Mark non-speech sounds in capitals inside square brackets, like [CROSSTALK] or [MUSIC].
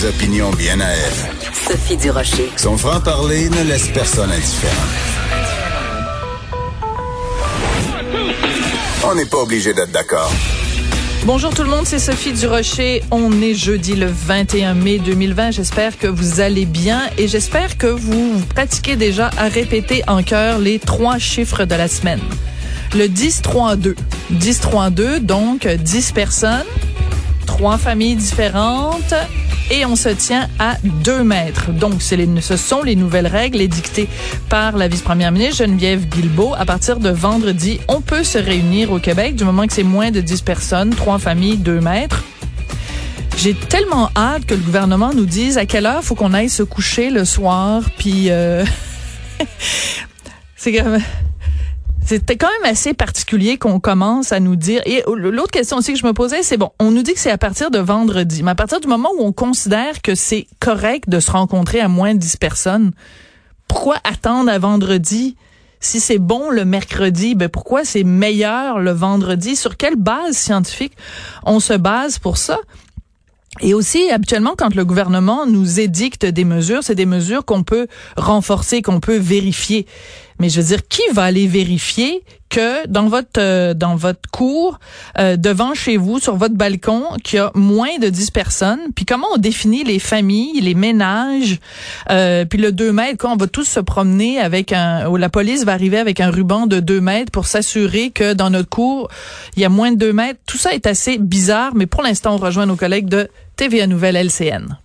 Des opinions bien à elle. Sophie Durocher. Son franc-parler ne laisse personne indifférent. On n'est pas obligé d'être d'accord. Bonjour tout le monde, c'est Sophie Durocher. On est jeudi le 21 mai 2020. J'espère que vous allez bien et j'espère que vous pratiquez déjà à répéter en chœur les trois chiffres de la semaine. Le 10-3-2. 10-3-2, donc 10 personnes, trois familles différentes et on se tient à deux mètres. Donc, ce sont les nouvelles règles édictées par la vice-première ministre Geneviève Guilbeault. À partir de vendredi, on peut se réunir au Québec du moment que c'est moins de 10 personnes, trois familles, deux mètres. J'ai tellement hâte que le gouvernement nous dise à quelle heure faut qu'on aille se coucher le soir, puis euh... [LAUGHS] c'est comme c'était quand même assez particulier qu'on commence à nous dire. Et l'autre question aussi que je me posais, c'est bon, on nous dit que c'est à partir de vendredi, mais à partir du moment où on considère que c'est correct de se rencontrer à moins de 10 personnes, pourquoi attendre à vendredi? Si c'est bon le mercredi, ben pourquoi c'est meilleur le vendredi? Sur quelle base scientifique on se base pour ça? Et aussi, habituellement, quand le gouvernement nous édicte des mesures, c'est des mesures qu'on peut renforcer, qu'on peut vérifier. Mais je veux dire, qui va aller vérifier que dans votre euh, dans votre cour, euh, devant chez vous, sur votre balcon, qu'il y a moins de 10 personnes? Puis comment on définit les familles, les ménages? Euh, puis le 2 mètres, quand on va tous se promener avec un... Où la police va arriver avec un ruban de 2 mètres pour s'assurer que dans notre cour, il y a moins de 2 mètres. Tout ça est assez bizarre, mais pour l'instant, on rejoint nos collègues de TVA Nouvelle LCN.